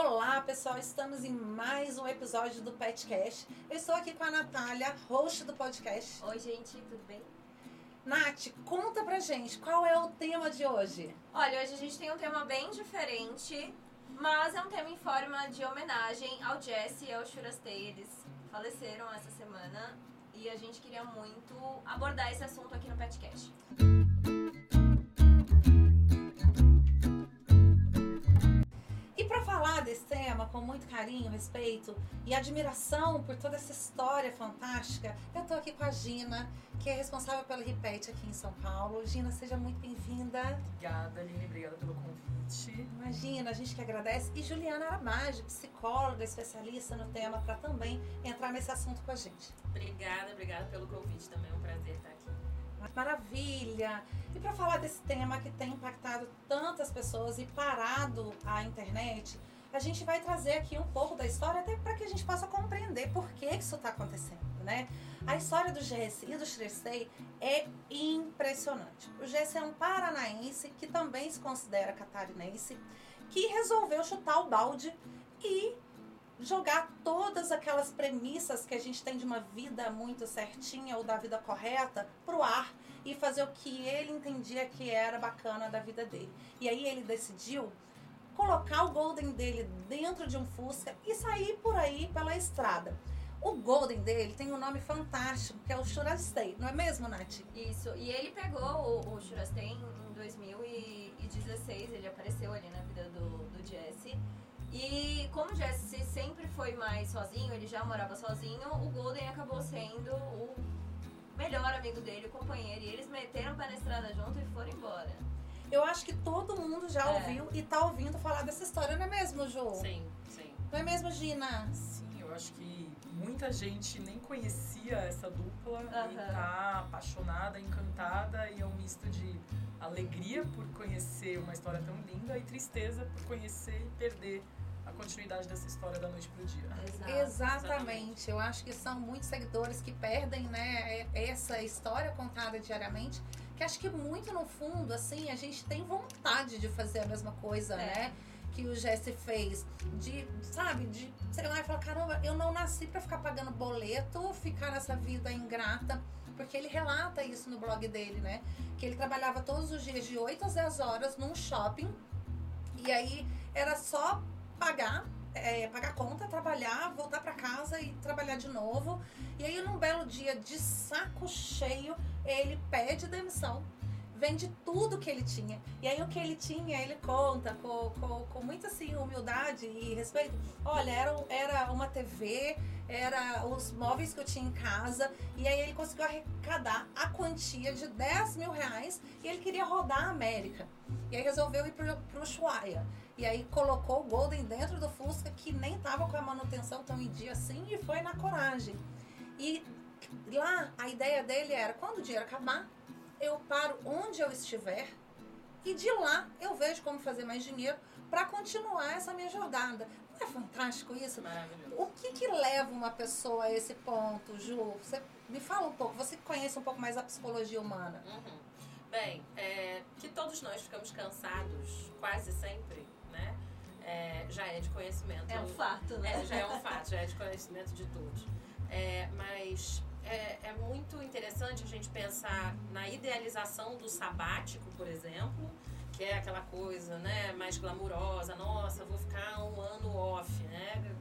Olá, pessoal. Estamos em mais um episódio do Petcast. Eu estou aqui com a Natália, host do podcast. Oi, gente, tudo bem? Nath, conta pra gente qual é o tema de hoje. Olha, hoje a gente tem um tema bem diferente, mas é um tema em forma de homenagem ao Jesse e ao Shurastei. Eles faleceram essa semana e a gente queria muito abordar esse assunto aqui no Petcast. E com muito carinho, respeito e admiração por toda essa história fantástica, eu tô aqui com a Gina, que é responsável pelo Repete aqui em São Paulo. Gina, seja muito bem-vinda. Obrigada, Aline. Obrigada pelo convite. Imagina, a gente que agradece. E Juliana Aramage, psicóloga, especialista no tema, para também entrar nesse assunto com a gente. Obrigada, obrigada pelo convite também. É um prazer estar aqui. Maravilha! E para falar desse tema que tem impactado tantas pessoas e parado a internet, a gente vai trazer aqui um pouco da história até para que a gente possa compreender por que isso está acontecendo, né? A história do Jesse e do Shrestei é impressionante. O Jesse é um paranaense que também se considera catarinense, que resolveu chutar o balde e jogar todas aquelas premissas que a gente tem de uma vida muito certinha ou da vida correta pro ar e fazer o que ele entendia que era bacana da vida dele. E aí ele decidiu colocar o Golden dele dentro de um Fusca e sair por aí pela estrada. O Golden dele tem um nome fantástico, que é o Shurastei, não é mesmo, Nath? Isso, e ele pegou o, o Shurastei em 2016, ele apareceu ali na vida do, do Jesse. E como o Jesse sempre foi mais sozinho, ele já morava sozinho, o Golden acabou sendo o melhor amigo dele, o companheiro. E eles meteram pé na estrada junto e foram embora. Eu acho que todo mundo já É. ouviu e tá ouvindo falar dessa história, não é mesmo, Ju? Sim, sim. Não é mesmo, Gina? Sim, eu acho que muita gente nem conhecia essa dupla e Aham. tá apaixonada, encantada e é um misto de alegria por conhecer uma história tão linda e tristeza por conhecer e perder a continuidade dessa história da noite pro dia. Exato. Exatamente. Eu acho que são muitos seguidores que perdem, né, essa história contada diariamente. Que acho que muito no fundo, assim, a gente tem vontade de fazer a mesma coisa, É. né? Que o Jesse fez. De, sabe, de, sei lá, e falar, caramba, eu não nasci pra ficar pagando boleto, ficar nessa vida ingrata. Porque ele relata isso no blog dele, né? Que ele trabalhava todos os dias de 8 às 10 horas num shopping. E aí era só pagar, é, pagar conta, trabalhar, voltar pra casa e trabalhar de novo. E aí, num belo dia de saco cheio, ele pede demissão. Vende tudo que ele tinha. E aí, o que ele tinha, ele conta com, com, com muita assim, humildade e respeito. Olha, era, era uma TV, era os móveis que eu tinha em casa. E aí, ele conseguiu arrecadar a quantia de 10 mil reais. E ele queria rodar a América. E aí, resolveu ir pro, pro Ushuaia. E aí colocou o Golden dentro do Fusca, que nem tava com a manutenção tão em dia assim, e foi na coragem. E lá a ideia dele era, quando o dinheiro acabar, eu paro onde eu estiver e de lá eu vejo como fazer mais dinheiro para continuar essa minha jornada. Não é fantástico isso? Maravilhoso. O que que leva uma pessoa a esse ponto, Ju? Você me fala um pouco, você conhece um pouco mais a psicologia humana. Uhum. Bem, é, que todos nós ficamos cansados quase sempre, né? É, já é de conhecimento. É um fato, né? É, já é um fato, já é de conhecimento de todos. É, mas é, é muito interessante a gente pensar na idealização do sabático, por exemplo, que é aquela coisa né, mais glamurosa. Nossa, vou ficar um ano off, né?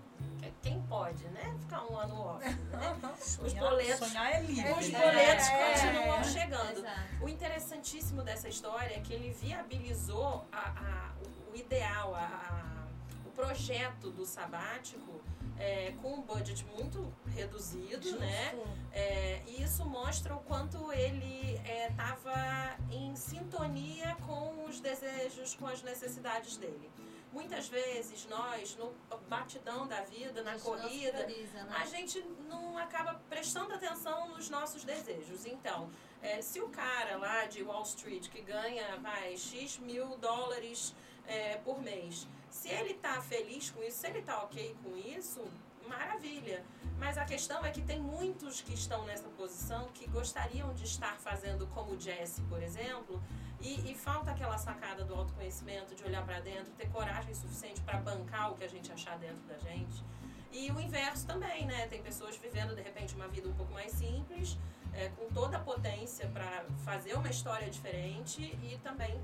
Quem pode, né? Ficar um ano off, né? Os boletos, é livre. os né? boletos É, continuam é. chegando. O interessantíssimo dessa história é que ele viabilizou a- a- o- ideal, a- o projeto do sabático é, com um budget muito reduzido, né? Justo. É, e isso mostra o quanto ele estava em sintonia com os desejos, com as necessidades dele. Muitas vezes nós, no batidão da vida, na corrida, prioriza, né? a gente não acaba prestando atenção nos nossos desejos. Então, é, se o cara lá de Wall Street que ganha vai, X mil dólares é, por mês Se ele tá feliz com isso, se ele tá ok com isso, maravilha. Mas a questão é que tem muitos que estão nessa posição que gostariam de estar fazendo como o Jesse, por exemplo, e, e falta aquela sacada do autoconhecimento, de olhar para dentro, ter coragem suficiente para bancar o que a gente achar dentro da gente. E o inverso também, né? Tem pessoas vivendo de repente uma vida um pouco mais simples, é, com toda a potência para fazer uma história diferente e também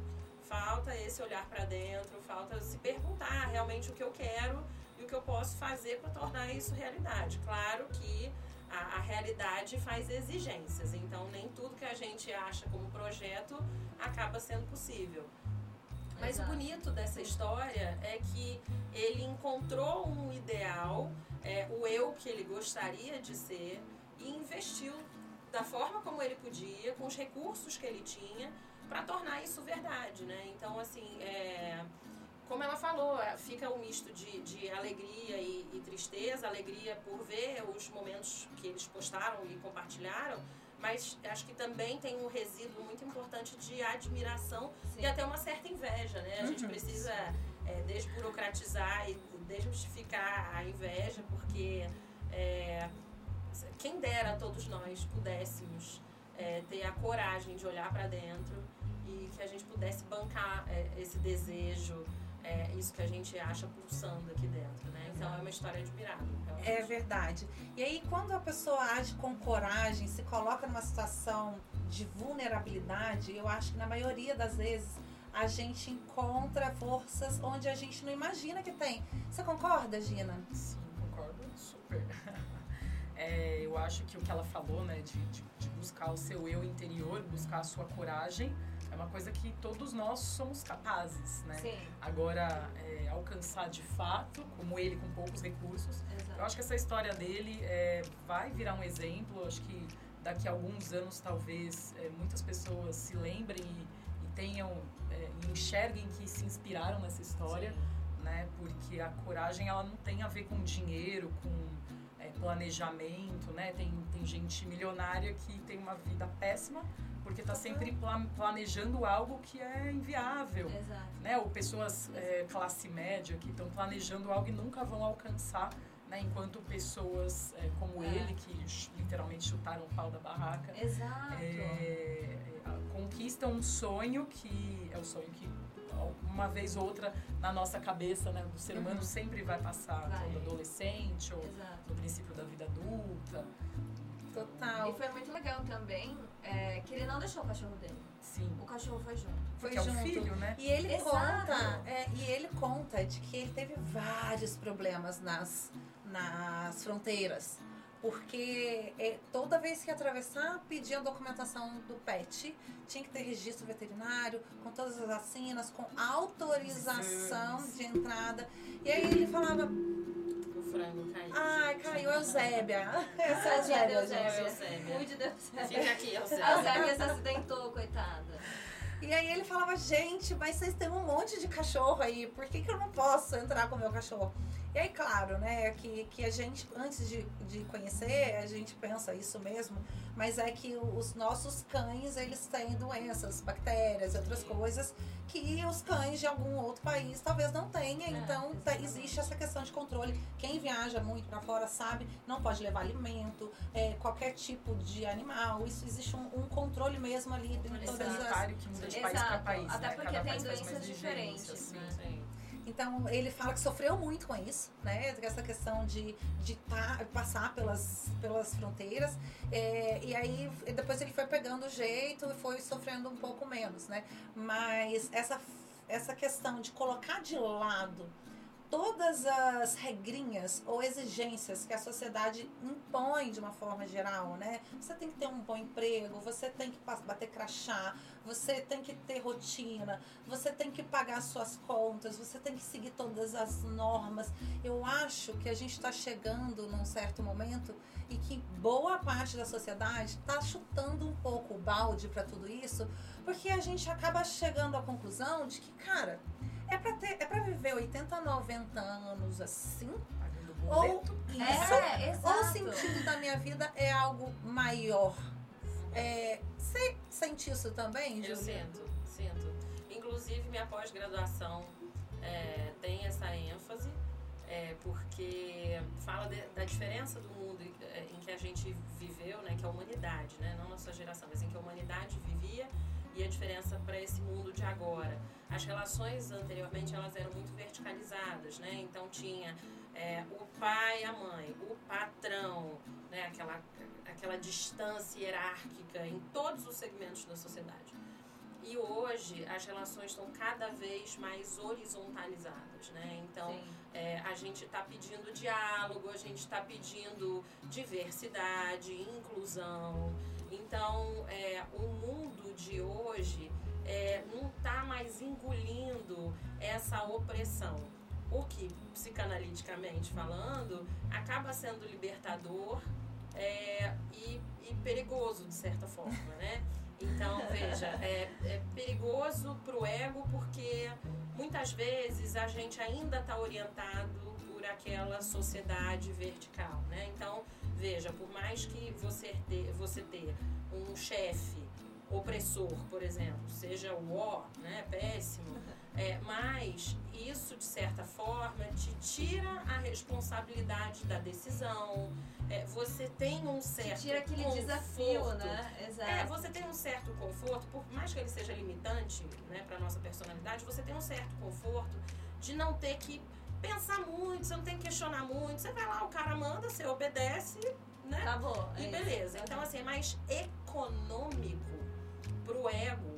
falta esse olhar para dentro, falta se perguntar realmente o que eu quero e o que eu posso fazer para tornar isso realidade. Claro que a, a, realidade faz exigências, então nem tudo que a gente acha como projeto acaba sendo possível. Mas Exato. o bonito dessa história é que ele encontrou um ideal, é, o eu que ele gostaria de ser, e investiu da forma como ele podia, com os recursos que ele tinha, para tornar isso verdade, né? Então, assim, é, como ela falou, é, fica um misto de, de alegria e, e, tristeza, alegria por ver os momentos que eles postaram e compartilharam, mas acho que também tem um resíduo muito importante de admiração Sim. e até uma certa inveja, né? A gente uhum. precisa é, desburocratizar e desmistificar a inveja, porque é, quem dera todos nós pudéssemos é, ter a coragem de olhar para dentro e que a gente pudesse bancar é, esse desejo, é, isso que a gente acha pulsando aqui dentro, né? Então é uma história admirável. Realmente. É verdade. E aí quando a pessoa age com coragem, se coloca numa situação de vulnerabilidade, eu acho que na maioria das vezes a gente encontra forças onde a gente não imagina que tem. Você concorda, Gina? Sim, concordo super. É, eu acho que o que ela falou, né, de, de, de buscar o seu eu interior, buscar a sua coragem, é uma coisa que todos nós somos capazes, né? Sim. Agora, é, alcançar de fato, como ele com poucos recursos. Exato. Eu acho que essa história dele é, vai virar um exemplo. Eu acho que daqui a alguns anos, talvez, é, muitas pessoas se lembrem e, e tenham, é, e enxerguem que se inspiraram nessa história, Sim. né? Porque a coragem, ela não tem a ver com dinheiro, com é, planejamento, né? Tem, tem gente milionária que tem uma vida péssima porque está sempre planejando algo que é inviável. Exato. Né? Ou pessoas é, classe média que estão planejando algo e nunca vão alcançar, né? enquanto pessoas é, como é. ele, que literalmente chutaram o pau da barraca, Exato. É, conquistam um sonho que é o sonho que uma vez ou outra na nossa cabeça, né, do ser humano uhum. sempre vai passar, vai. do adolescente ou Exato. no princípio da vida adulta. Total. E foi muito legal também é, que ele não deixou o cachorro dele. Sim. O cachorro foi junto. Foi Porque junto. É um filho, né? E ele Exato. conta, é, e ele conta de que ele teve vários problemas nas, nas fronteiras. Porque é, toda vez que atravessar, pedia a documentação do PET, tinha que ter registro veterinário, com todas as vacinas, com autorização de entrada. E aí ele falava, frango caiu. Ai, caiu a Eusébia. Essa é a Eusébia, Eusébia. Cuide da Eusébia. Fica aqui, Eusébia. A Eusébia se acidentou, coitada. E aí ele falava, gente, mas vocês têm um monte de cachorro aí, por que, que eu não posso entrar com o meu cachorro? E aí, claro, né, que, que a gente, antes de, de conhecer, a gente pensa isso mesmo, mas é que os nossos cães, eles têm doenças, bactérias, outras coisas, que os cães de algum outro país talvez não tenham. É, então, tá, existe essa questão de controle. Quem viaja muito para fora sabe, não pode levar alimento, é, qualquer tipo de animal. Isso existe um, um controle mesmo ali dentro de todas as... que muda de país para país, Até né? porque Cada tem doenças diferentes, assim, né? Então, ele fala que sofreu muito com isso, né? Essa questão de, de tá, passar pelas, pelas fronteiras. É, e aí, depois ele foi pegando o jeito e foi sofrendo um pouco menos, né? Mas essa, essa questão de colocar de lado todas as regrinhas ou exigências que a sociedade impõe de uma forma geral, né? Você tem que ter um bom emprego, você tem que bater crachá, você tem que ter rotina, você tem que pagar suas contas, você tem que seguir todas as normas. Eu acho que a gente está chegando num certo momento e que boa parte da sociedade está chutando um pouco o balde para tudo isso, porque a gente acaba chegando à conclusão de que, cara, é pra, ter, é pra viver 80, 90 anos assim? Ou isso, é, ou o sentido da minha vida é algo maior. É, você sente isso também, Eu sinto, sinto. Inclusive, minha pós-graduação é, tem essa ênfase, é, porque fala de, da diferença do mundo em, é, em que a gente viveu, né, que é a humanidade, né, não nossa geração, mas em que a humanidade vivia e a diferença para esse mundo de agora. As relações anteriormente elas eram muito verticalizadas, né? Então tinha é, o pai, a mãe, o patrão, né? Aquela aquela distância hierárquica em todos os segmentos da sociedade. E hoje as relações estão cada vez mais horizontalizadas, né? Então é, a gente está pedindo diálogo, a gente está pedindo diversidade, inclusão. Então é, o mundo de hoje engolindo essa opressão. O que, psicanaliticamente falando, acaba sendo libertador é, e, e, perigoso, de certa forma, né? Então, veja, é, é perigoso para o ego porque muitas vezes a gente ainda está orientado por aquela sociedade vertical, né? Então, veja, por mais que você ter, você ter um chefe opressor, por exemplo, seja o ó, né, péssimo, é, mas isso, de certa forma, te tira a responsabilidade da decisão. É, você tem um certo te tira aquele conforto. desafio, né? Exato. É, você tem um certo conforto, por mais que ele seja limitante né, para nossa personalidade, você tem um certo conforto de não ter que pensar muito, você não tem que questionar muito. Você vai lá, o cara manda, você obedece, né? Acabou. E é beleza. Então, assim, é mais econômico pro ego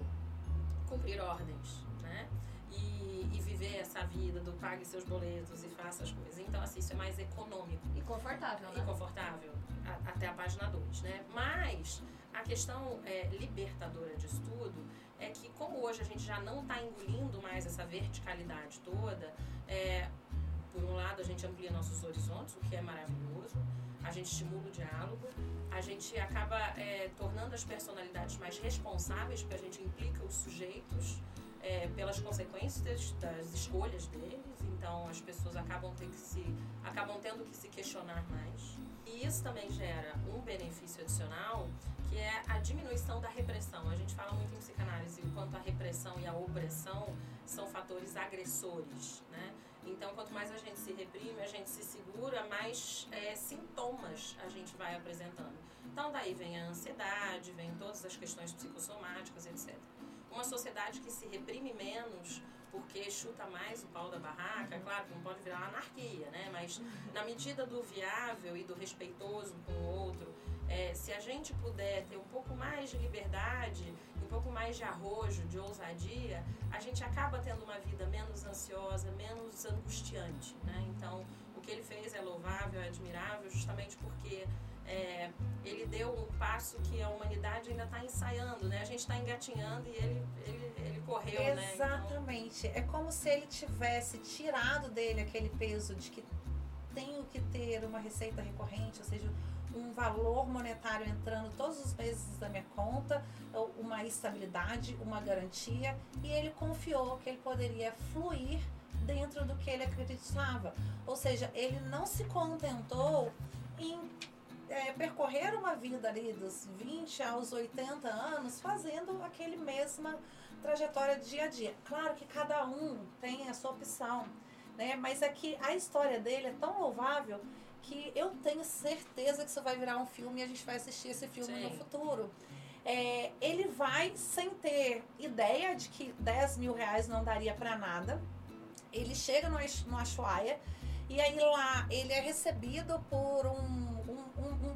cumprir ordens, né? E, e viver essa vida do pague seus boletos e faça as coisas. Então, assim, isso é mais econômico E confortável, e né? confortável a- até a página 2, né? Mas a questão é, libertadora disso tudo é que como hoje a gente já não está engolindo mais essa verticalidade toda, é, por um lado a gente amplia nossos horizontes, o que é maravilhoso, a gente estimula o diálogo, a gente acaba é, tornando as personalidades mais responsáveis, porque a gente implica os sujeitos é, pelas consequências das escolhas deles, então as pessoas acabam, ter que se, acabam tendo que se questionar mais. E isso também gera um benefício adicional, que é a diminuição da repressão. A gente fala muito em psicanálise o quanto a repressão e a opressão são fatores agressores, né? Então, quanto mais a gente se reprime, a gente se segura, mais é, sintomas a gente vai apresentando. Então, daí vem a ansiedade, vem todas as questões psicossomáticas, etc. Uma sociedade que se reprime menos porque chuta mais o pau da barraca, claro que não pode virar anarquia, né? Mas na medida do viável e do respeitoso com o outro, é, se a gente puder ter um pouco mais de liberdade, um pouco mais de arrojo, de ousadia, a gente acaba tendo uma vida menos ansiosa, menos angustiante, né? Então, o que ele fez é louvável, é admirável, justamente porque é, ele deu um passo que a humanidade ainda está ensaiando, né? A gente está engatinhando e ele, ele, ele correu, né? Então, Exatamente. É como se ele tivesse tirado dele aquele peso de que tenho que ter uma receita recorrente, ou seja, um valor monetário entrando todos os meses da minha conta, uma estabilidade, uma garantia, e ele confiou que ele poderia fluir dentro do que ele acreditava. Ou seja, ele não se contentou em é, percorrer uma vida ali dos 20 aos 80 anos fazendo aquele mesma trajetória de dia a dia. Claro que cada um tem a sua opção, né? Mas é que a história dele é tão louvável que eu tenho certeza que isso vai virar um filme e a gente vai assistir esse filme Sim. no futuro. É, ele vai sem ter ideia de que 10 mil reais não daria para nada. Ele chega no, no Ushuaia e aí lá ele é recebido por um-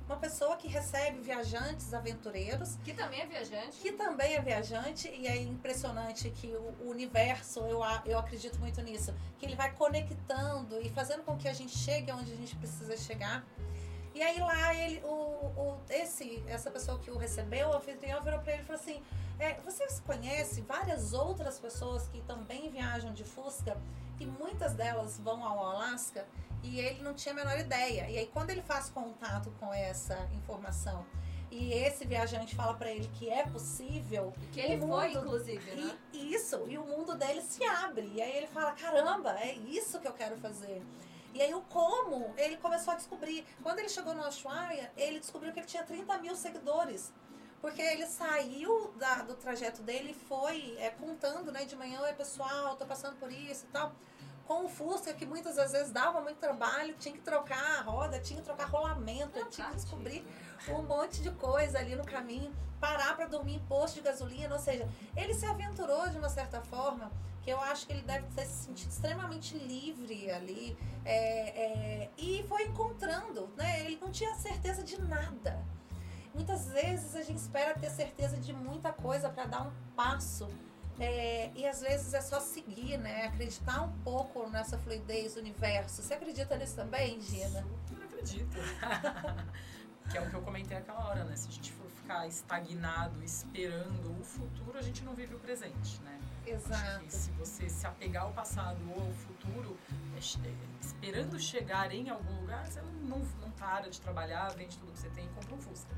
uma pessoa que recebe viajantes aventureiros Que também é viajante. que também é viajante e é impressionante que o, universo, eu, eu acredito muito nisso, que ele vai conectando e fazendo com que a gente chegue onde a gente precisa chegar. E aí lá ele, o, o, esse, essa pessoa que o recebeu, o anfitrião virou para ele e falou assim, é, você conhece várias outras pessoas que também viajam de Fusca e muitas delas vão ao Alasca e ele não tinha a menor ideia. E aí quando ele faz contato com essa informação e esse viajante fala para ele que é possível, Que ele o foi, mundo- inclusive, né? e isso, e o mundo dele se abre. E aí ele fala: caramba, é isso que eu quero fazer. E aí o como ele começou a descobrir. Quando ele chegou no Ushuaia, ele descobriu que ele tinha 30 mil seguidores. Porque ele saiu da- do trajeto dele e foi é, contando, né, de manhã, oi pessoal, tô passando por isso e tal. Com o Fusca, que muitas das vezes dava muito trabalho, tinha que trocar a roda, tinha que trocar rolamento, Não, tinha que descobrir um monte de coisa ali no caminho, parar para dormir em posto de gasolina, ou seja, ele se aventurou de uma certa forma que eu acho que ele deve ter se sentido extremamente livre ali é, é, e foi encontrando, né? Ele não tinha certeza de nada. Muitas vezes a gente espera ter certeza de muita coisa para dar um passo é, e às vezes é só seguir, né? Acreditar um pouco nessa fluidez do universo. Você acredita nisso também, Gina? Não acredito. que é o que eu comentei aquela hora, né? Se a gente for ficar estagnado, esperando o futuro, a gente não vive o presente, né? Exato. se você se apegar ao passado ou ao futuro, é é, esperando chegar em algum lugar, você não, não para de trabalhar, vende tudo que você tem e compra um Fusca.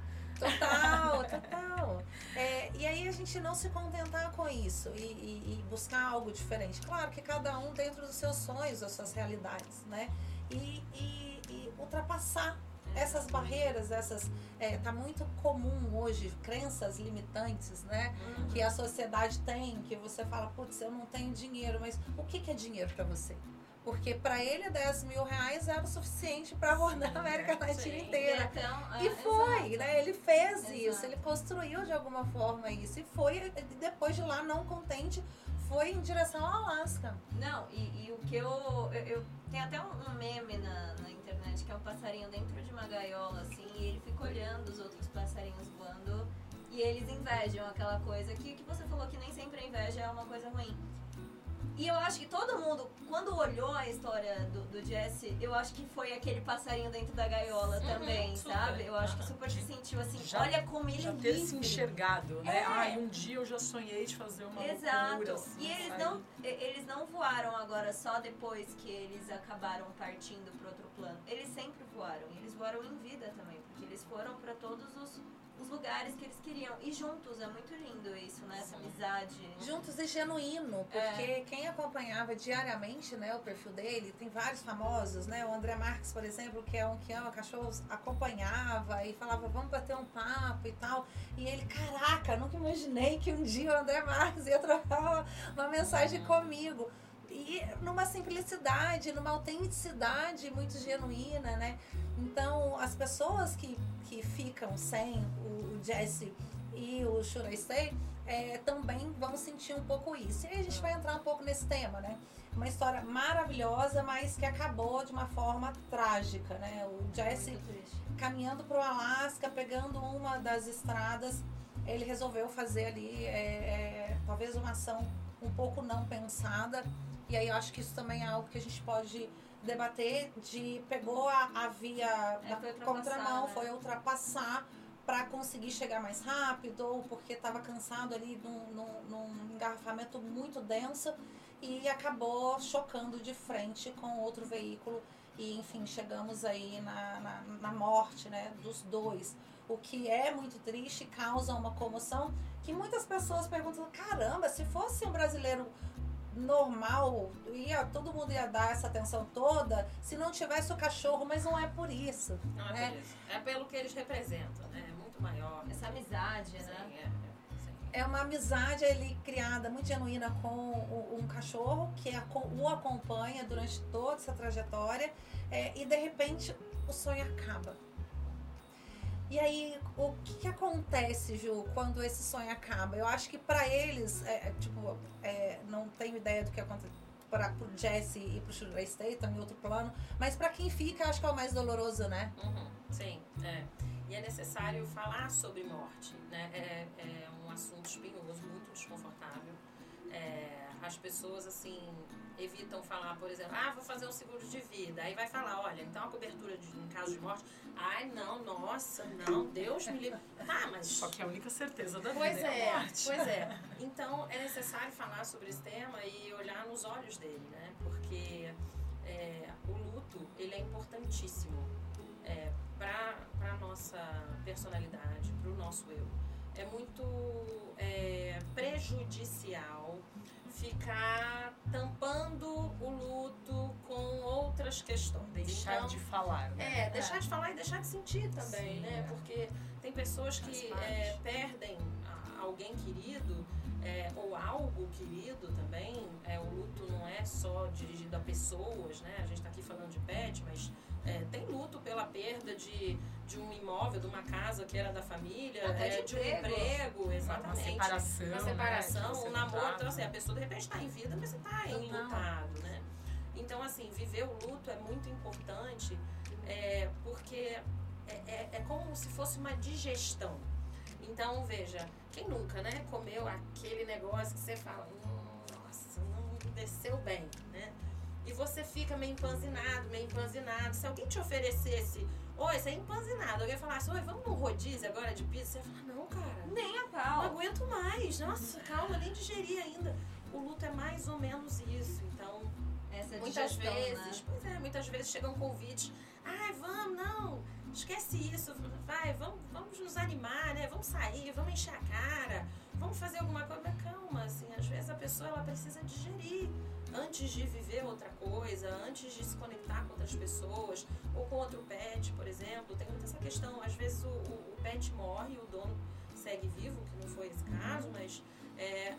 A gente não se contentar com isso e, e- e buscar algo diferente. Claro que cada um dentro dos seus sonhos, das suas realidades, né? E, e- e ultrapassar essas barreiras, essas. É, tá muito comum hoje, crenças limitantes, né? Que a sociedade tem, que você fala, putz, eu não tenho dinheiro, mas o que, que é dinheiro para você? Porque para ele 10 mil reais era o suficiente para rodar a América Latina sim. inteira. Então, E é, foi, exato. né? Ele fez Exato. isso, ele construiu de alguma forma isso. E foi, e depois de lá, não contente, foi em direção ao Alasca. Não, e, e o que eu, eu, eu- Tem até um, um meme na, na internet que é um passarinho dentro de uma gaiola, assim, e ele fica olhando os outros passarinhos voando e eles invejam aquela coisa que, que você falou que nem sempre a inveja é uma coisa ruim. E eu acho que todo mundo, quando olhou a história do, do Jesse, eu acho que foi aquele passarinho dentro da gaiola Uhum, também, super. sabe? Eu acho que super se sentiu assim, Já- olha como ele Já é ter se enxergado, né? É. Ai, um dia eu já sonhei de fazer uma Exato. loucura, assim, e eles não, e- eles não voaram agora só depois que eles acabaram partindo para outro plano. Eles sempre voaram. E eles voaram em vida também, porque eles foram para todos os, os lugares que eles queriam. E juntos, é muito lindo isso, né? Essa amizade. Juntos e genuíno, porque quem acompanhava diariamente né, o perfil dele, tem vários famosos, né? O André Marques, por exemplo, que é um que ama cachorros, acompanhava e falava, vamos bater um papo e tal. E ele, caraca, nunca imaginei que um dia o André Marques ia trocar uma, uma mensagem comigo. E numa simplicidade, numa autenticidade muito genuína, né? Então, as pessoas que, que ficam sem Jesse e o Should I Stay é, também vão sentir um pouco isso. E aí a gente vai entrar um pouco nesse tema, né? Uma história maravilhosa, mas que acabou de uma forma trágica, né? O Jesse caminhando para o Alasca, pegando uma das estradas, ele resolveu fazer ali é, é, talvez uma ação um pouco não pensada. E aí eu acho que isso também é algo que a gente pode debater de pegou a, a via É, da contramão, né? foi ultrapassar para conseguir chegar mais rápido ou porque estava cansado ali num, num, num engarrafamento muito denso e acabou chocando de frente com outro veículo. E enfim chegamos aí na, na, na morte né, dos dois. O que é muito triste causa uma comoção que muitas pessoas perguntam caramba se fosse um brasileiro normal ia todo mundo ia dar essa atenção toda se não tivesse o cachorro mas não é por isso Não é, né? por isso. é pelo que eles representam, né? É muito maior. Essa amizade, Sim, né? é, é, é uma amizade ali criada muito genuína com o- um cachorro que o acompanha durante toda essa trajetória é, e de repente o sonho acaba. E aí, o que, que acontece, Ju, quando esse sonho acaba? Eu acho que para eles, é, é, tipo, é, não tenho ideia do que acontece para o Jesse e pro Sugar State, tá em outro plano, mas para quem fica, acho que é o mais doloroso, né? Uhum, sim, é. E é necessário falar sobre morte, né? É, é um assunto espinhoso, muito desconfortável. É, as pessoas, assim, evitam falar, por exemplo, ah, vou fazer um seguro de vida. Aí vai falar, olha, então a cobertura de, em caso de morte, ai, não, nossa, não, Deus me livre. Tá, mas... Só que a única certeza da Pois vida é, é, a morte. pois é. Então é necessário falar sobre esse tema e olhar nos olhos dele, né? Porque é, o luto ele é importantíssimo é, para a nossa personalidade, para o nosso eu. É muito é, prejudicial ficar tampando o luto com outras questões. Deixar Então, de falar, né? é, deixar de falar e deixar de sentir também, Sim, né? é. Porque tem pessoas que é, perdem alguém querido é, ou algo querido também. É, o luto não é só dirigido a pessoas, né? A gente está aqui falando de pet, mas é, tem luto pela perda de, de um imóvel, de uma casa que era da família, Até é, de de um emprego. exatamente. Uma separação. Uma né, separação, você um não namoro. tá, Então, assim, né? a pessoa de repente está em vida, mas está enlutado, né? Então, assim, viver o luto é muito importante é, porque é, é, é como se fosse uma digestão. Então, veja, quem nunca, né, comeu aquele negócio que você fala, "Hum, nossa, não desceu bem, né? E você fica meio empanzinado, meio empanzinado. Se alguém te oferecesse, oi, você é empanzinado, alguém falasse, oi, vamos num rodízio agora de pizza, você ia falar, não, cara, Nem a não pau. aguento mais. Nossa, calma, nem digeri ainda. O luto é mais ou menos isso. Então, Essa muitas digestão, vezes, né? pois é, muitas vezes chegam convites. Ai, vamos, não, esquece isso. Vai, vamos, vamos nos animar, né? Vamos sair, vamos encher a cara, vamos fazer alguma coisa. Mas calma, assim, às vezes a pessoa ela precisa digerir antes de viver outra coisa, antes de se conectar com outras pessoas, ou com outro pet, por exemplo. Tem muita essa questão. Às vezes o, o- o pet morre, o dono segue vivo, que não foi esse caso, mas é,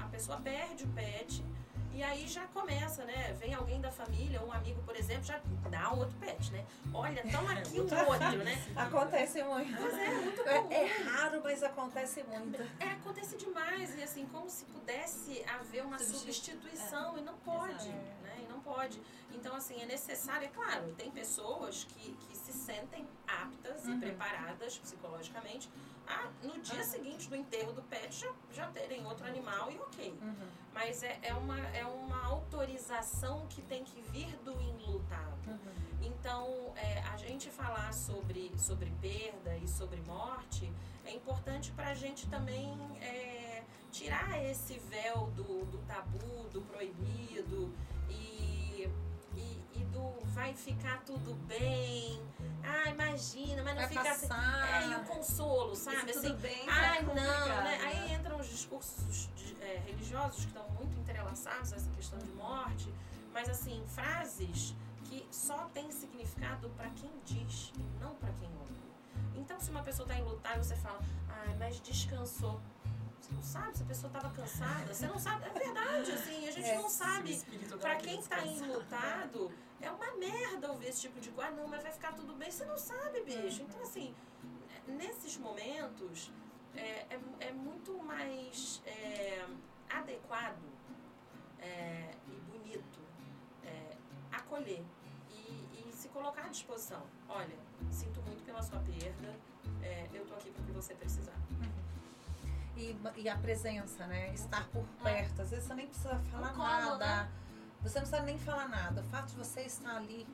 a pessoa perde o pet e aí já começa, né? Vem alguém da família, um amigo, por exemplo, já dá outro pet, né? Olha, toma aqui um outro, né? Acontece muito. Mas é muito É, comum. é raro, mas acontece muito. É, acontece demais, e assim, como se pudesse haver uma Substitu- substituição, e não pode, Exato. né? Pode. Então, assim, é necessário, é claro, tem pessoas que, que se sentem aptas Uhum. e preparadas psicologicamente a, no dia Uhum. seguinte do enterro do pet, já, já terem outro animal e ok. Uhum. Mas é, é, uma, é uma autorização que tem que vir do enlutado. Uhum. Então, é, a gente falar sobre, sobre perda e sobre morte é importante para a gente também é, tirar esse véu do, do tabu, do proibido e, e, e vai ficar tudo bem. Ah, imagina, mas não Vai fica assim. passar. É, e o consolo, sabe? Assim, tudo bem, Ai, não, né? Aí entram os discursos é, religiosos que estão muito entrelaçados essa questão de morte, mas assim, frases que só têm significado para quem diz e não para quem ouve. Então, se uma pessoa está enlutada, você fala, ai, mas descansou. Você não sabe se a pessoa estava cansada, você não sabe. É verdade, assim, a gente É, não sabe. queria quem tá descansar. enlutado, é uma merda ouvir esse tipo de coisa. Ah, não, mas vai ficar tudo bem. Você não sabe, bicho. Então, assim, nesses momentos, é, é, é muito mais é, adequado é, e bonito é, acolher e, e se colocar à disposição. Olha, sinto muito pela sua perda, é, eu tô aqui para o que você precisar. E, e a presença, né? Estar por perto. Às vezes você nem precisa falar colo, nada. né? Você não precisa nem falar nada. O fato de você estar ali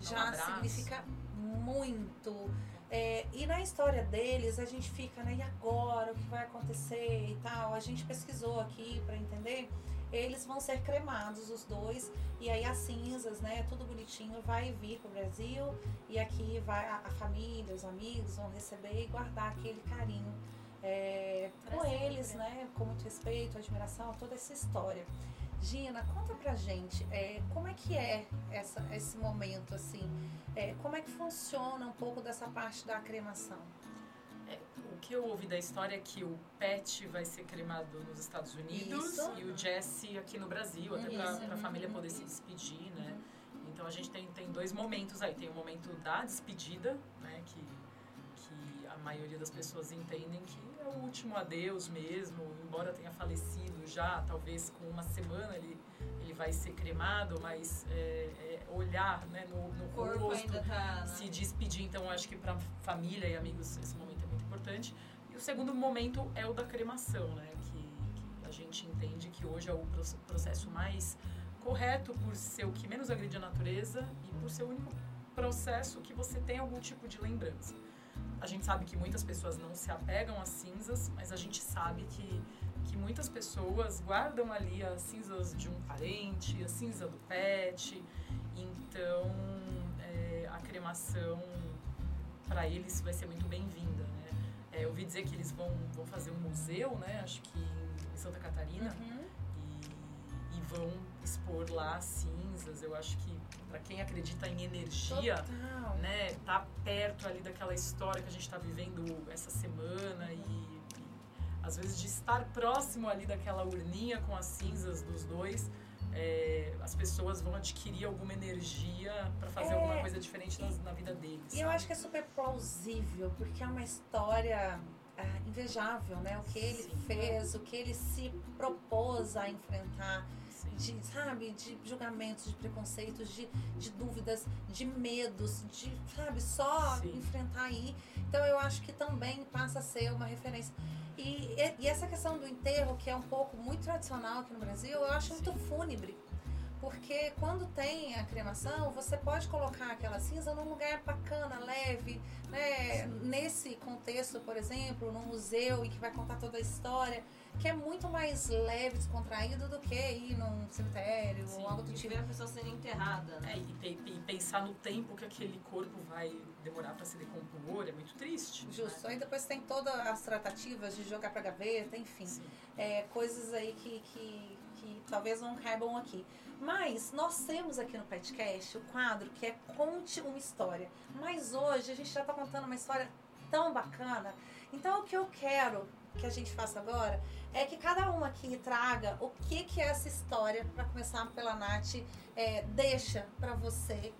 um já abraço. significa muito. É, e na história deles, a gente fica, né? E agora? O que vai acontecer e tal? A gente pesquisou aqui para entender. Eles vão ser cremados, os dois. E aí as cinzas, né? Tudo bonitinho, vai vir pro Brasil. E aqui vai a, a família, os amigos vão receber e guardar aquele carinho. é, com eles, né? Com muito respeito, admiração, toda essa história. Gina, conta pra gente, é, como é que é essa, esse momento, assim? É, como é que funciona um pouco dessa parte da cremação? É, o que eu ouvi da história é que o Pet vai ser cremado nos Estados Unidos Isso. e o Jesse aqui no Brasil, até pra, Isso. pra família poder se despedir, né? Então a gente tem, tem dois momentos aí. Tem o momento da despedida, né? Que, a maioria das pessoas entendem que é o último adeus mesmo, embora tenha falecido já, talvez com uma semana ele, ele vai ser cremado, mas é, é olhar né, no, no O corpo rosto, ainda tá. né? se despedir. Então, acho que para família e amigos esse momento é muito importante. E o segundo momento é o da cremação, né? Que, que a gente entende que hoje é o proce- processo mais correto por ser o que menos agride a natureza e por ser o único processo que você tem algum tipo de lembrança. A gente sabe que muitas pessoas não se apegam às cinzas, mas a gente sabe que, que muitas pessoas guardam ali as cinzas de um parente, a cinza do pet. Então, é, a cremação para eles vai ser muito bem-vinda, né? É, eu ouvi dizer que eles vão, vão fazer um museu, né? Acho que em Santa Catarina e vão expor lá as cinzas. Eu acho que para quem acredita em energia, Total. né, tá perto ali daquela história que a gente está vivendo essa semana e, e às vezes de estar próximo ali daquela urninha com as cinzas dos dois, é, as pessoas vão adquirir alguma energia para fazer É. alguma coisa diferente nas- na, vida deles. E eu acho que é super plausível, porque é uma história ah, invejável, né? O que ele Sim. fez, o que ele se propôs a enfrentar. De, sabe, de julgamentos, de preconceitos, de, de dúvidas, de medos, de, sabe, só Sim. enfrentar aí. Então eu acho que também passa a ser uma referência. E, e- e essa questão do enterro, que é um pouco muito tradicional aqui no Brasil, eu acho muito fúnebre. Porque quando tem a cremação, você pode colocar aquela cinza num lugar bacana, leve, né? Nesse contexto, por exemplo, num museu e que vai contar toda a história, que é muito mais leve, descontraído do que ir num cemitério Sim, ou algo do tipo. ver a pessoa sendo enterrada, né? É, e, e pensar no tempo que aquele corpo vai demorar para se decompor é muito triste. Justo. Né? Aí depois tem todas as tratativas de jogar pra gaveta, enfim. É, coisas aí que, que, que talvez não caibam aqui. Mas nós temos aqui no podcast o quadro que é Conte uma História. Mas hoje a gente já está contando uma história tão bacana. Então o que eu quero que a gente faça agora é que cada um aqui traga o que, que é essa história, para começar pela Nath, é, deixa para você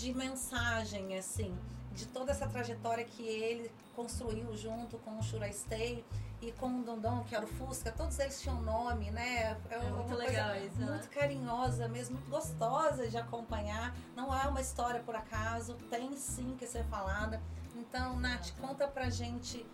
de mensagem, assim, de toda essa trajetória que ele construiu junto com o Shura Stay e com o Dondon, que era o Fusca, todos eles tinham nome, né? É uma muito coisa legal isso, né? Muito carinhosa mesmo, muito gostosa de acompanhar. Não é uma história por acaso, tem sim que ser falada. Então, Nath, conta pra gente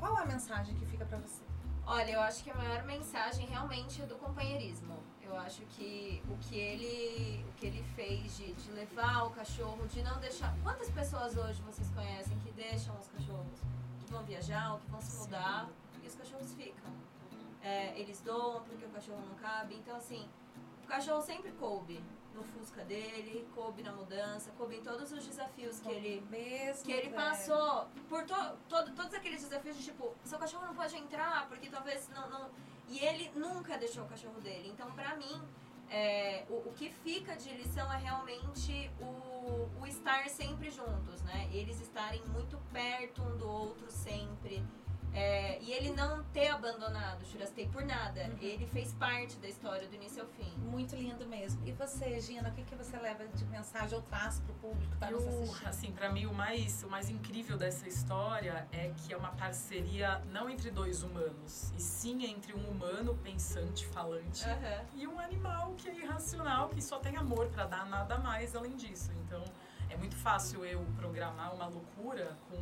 qual é a mensagem que fica pra você. Olha, eu acho que a maior mensagem realmente é do companheirismo. Eu acho que o que ele, o que ele fez de, de levar o cachorro, de não deixar. Quantas pessoas hoje vocês conhecem que deixam os cachorros? Que vão viajar ou que vão se Sim. mudar e os cachorros ficam. É, eles doam porque o cachorro não cabe. Então, assim, o cachorro sempre coube no Fusca dele, coube na mudança, coube em todos os desafios que ele, mesmo, que ele velho. passou por to, todo, todos aqueles desafios de tipo, seu cachorro não pode entrar porque talvez não, não. E ele nunca deixou o cachorro dele. Então, pra mim, é, o, o que fica de lição é realmente o, o estar sempre juntos, né? Eles estarem muito perto um do outro sempre. É, e ele não ter abandonado o Shurastei por nada. Uhum. Ele fez parte da história do início ao fim. Muito lindo mesmo. E você, Gina, o que, que você leva de mensagem ou traz pro público que tá nos Eu, assistindo? assim, para mim o mais, o mais incrível dessa história é que é uma parceria não entre dois humanos, e sim entre um humano pensante, falante, Aham. e um animal que é irracional, que só tem amor para dar nada mais além disso. Então, é muito fácil eu programar uma loucura com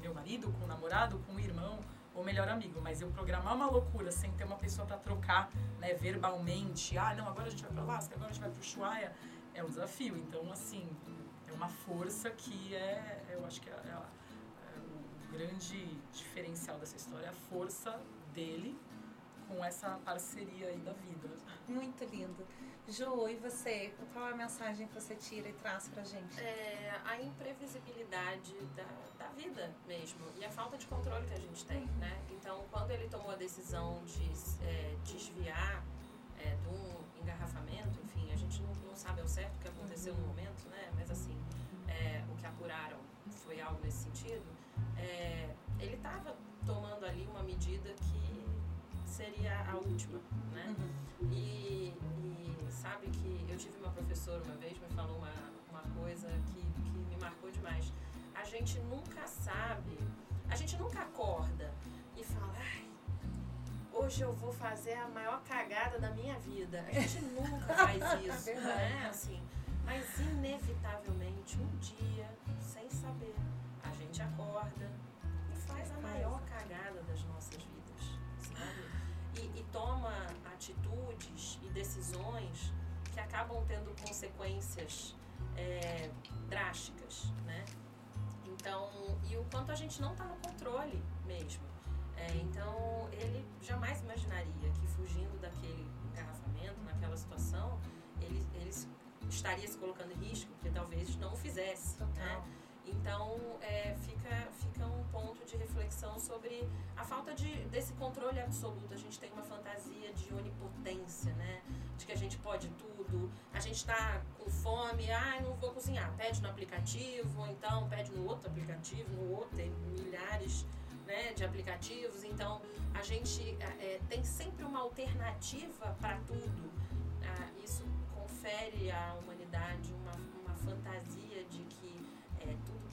meu marido, com o namorado, com o irmão ou melhor amigo, mas eu programar uma loucura sem ter uma pessoa para trocar, né, verbalmente, ah, não, agora a gente vai para Alaska, agora a gente vai para Ushuaia, é um desafio. Então, assim, é uma força que é, eu acho que é, é é o grande diferencial dessa história, é a força dele com essa parceria aí da vida. Muito lindo. Ju, e você? Qual é a mensagem que você tira e traz pra gente? É, a imprevisibilidade da, da vida mesmo e a falta de controle que a gente tem, né? Então, quando ele tomou a decisão de é, desviar é, de um engarrafamento, enfim, a gente não, não sabe ao certo o que aconteceu no momento, né? Mas assim, é, o que apuraram foi algo nesse sentido. É, ele estava tomando ali uma medida que seria a última, né? Uhum. E, e sabe que eu tive uma professora uma vez me falou uma, uma coisa que, que me marcou demais. A gente nunca sabe, a gente nunca acorda e fala, ai, hoje eu vou fazer a maior cagada da minha vida. A gente nunca faz isso, Verdade. né? Assim, mas inevitavelmente um dia, sem saber, a gente acorda e faz a maior cagada das nossas? E, toma atitudes e decisões que acabam tendo consequências é, drásticas, né? Então, e o quanto a gente não está no controle mesmo. É, então, ele jamais imaginaria que fugindo daquele engarrafamento, naquela situação, ele, ele estaria se colocando em risco, porque talvez não o fizesse, né? Então, é, fica, fica um ponto de reflexão sobre a falta de, desse controle absoluto. A gente tem uma fantasia de onipotência, né? De que a gente pode tudo. A gente está com fome, ah, não vou cozinhar. Pede no aplicativo, ou então pede no outro aplicativo, no outro, tem milhares né, de aplicativos. Então, a gente é, tem sempre uma alternativa para tudo. Ah, isso confere à humanidade uma, uma fantasia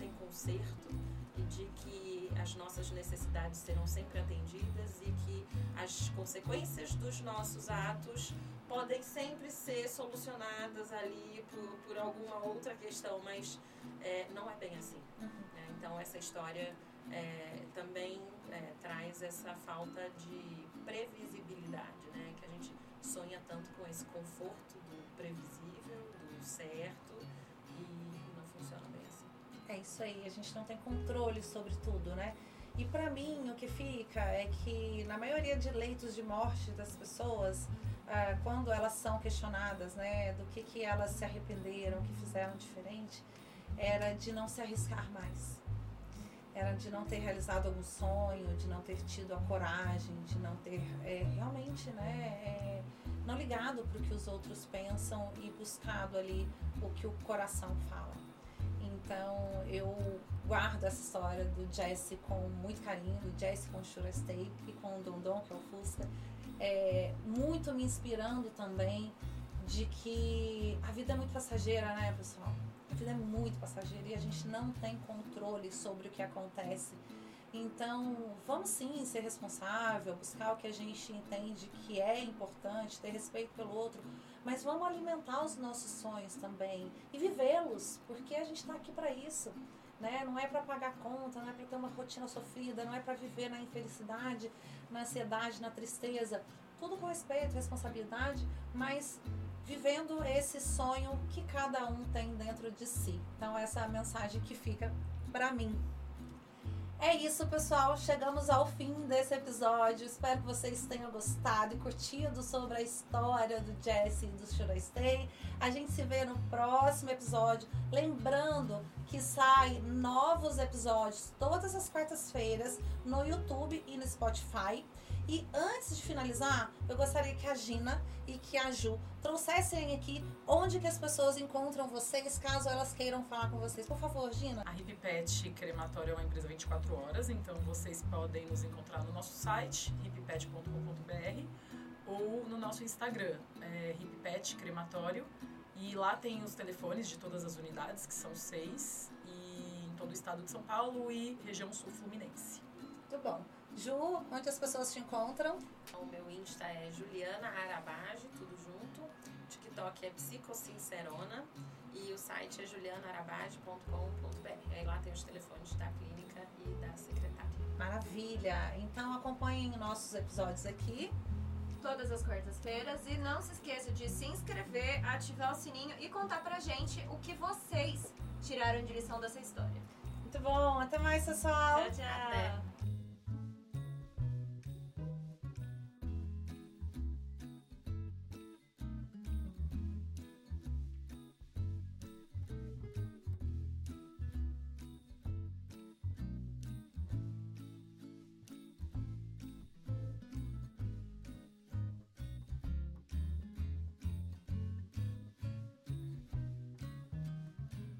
tem conserto e de que as nossas necessidades serão sempre atendidas e que as consequências dos nossos atos podem sempre ser solucionadas ali por, por alguma outra questão, mas é, não é bem assim. Né? Então, essa história é, também é, traz essa falta de previsibilidade, né? que a gente sonha tanto com esse conforto do previsível, do certo, É isso aí, a gente não tem controle sobre tudo, né? E para mim, o que fica é que na maioria de leitos de morte das pessoas, ah, quando elas são questionadas, né, do que, que elas se arrependeram, que fizeram diferente, era de não se arriscar mais. Era de não ter realizado algum sonho, de não ter tido a coragem, de não ter é, realmente, né, é, não ligado para o que os outros pensam e buscado ali o que o coração fala. Então eu guardo essa história do Jesse com muito carinho, do Jesse com Shura Steak e com o Dondon, que é o Fusca, é, muito me inspirando também de que a vida é muito passageira, né, pessoal? A vida é muito passageira e a gente não tem controle sobre o que acontece. Então, vamos sim ser responsável, buscar o que a gente entende que é importante, ter respeito pelo outro, mas vamos alimentar os nossos sonhos também e vivê-los, porque a gente está aqui para isso. Né? Não é para pagar conta, não é para ter uma rotina sofrida, não é para viver na infelicidade, na ansiedade, na tristeza. Tudo com respeito, responsabilidade, mas vivendo esse sonho que cada um tem dentro de si. Então, essa é a mensagem que fica para mim. É isso, pessoal. Chegamos ao fim desse episódio. Espero que vocês tenham gostado e curtido sobre a história do Jesse e do Stay. A gente se vê no próximo episódio. Lembrando que sai novos episódios todas as quartas-feiras no YouTube e no Spotify. E antes de finalizar, eu gostaria que a Gina e que a Ju trouxessem aqui onde que as pessoas encontram vocês, caso elas queiram falar com vocês. Por favor, Gina. A Hipipet Crematório é uma empresa 24 horas, então vocês podem nos encontrar no nosso site, hipipet.com.br, ou no nosso Instagram, é, Crematório. E lá tem os telefones de todas as unidades, que são seis, e em todo o estado de São Paulo e região sul fluminense. Muito bom. Ju, onde as pessoas te encontram? O meu Insta é Juliana Arabage, tudo junto. TikTok é Psicosincerona. E o site é julianaarabage.com.br. Aí lá tem os telefones da clínica e da secretária. Maravilha! Então acompanhem nossos episódios aqui. Todas as quartas-feiras. E não se esqueça de se inscrever, ativar o sininho e contar pra gente o que vocês tiraram de lição dessa história. Muito bom, até mais, pessoal! Tchau, tchau! Até.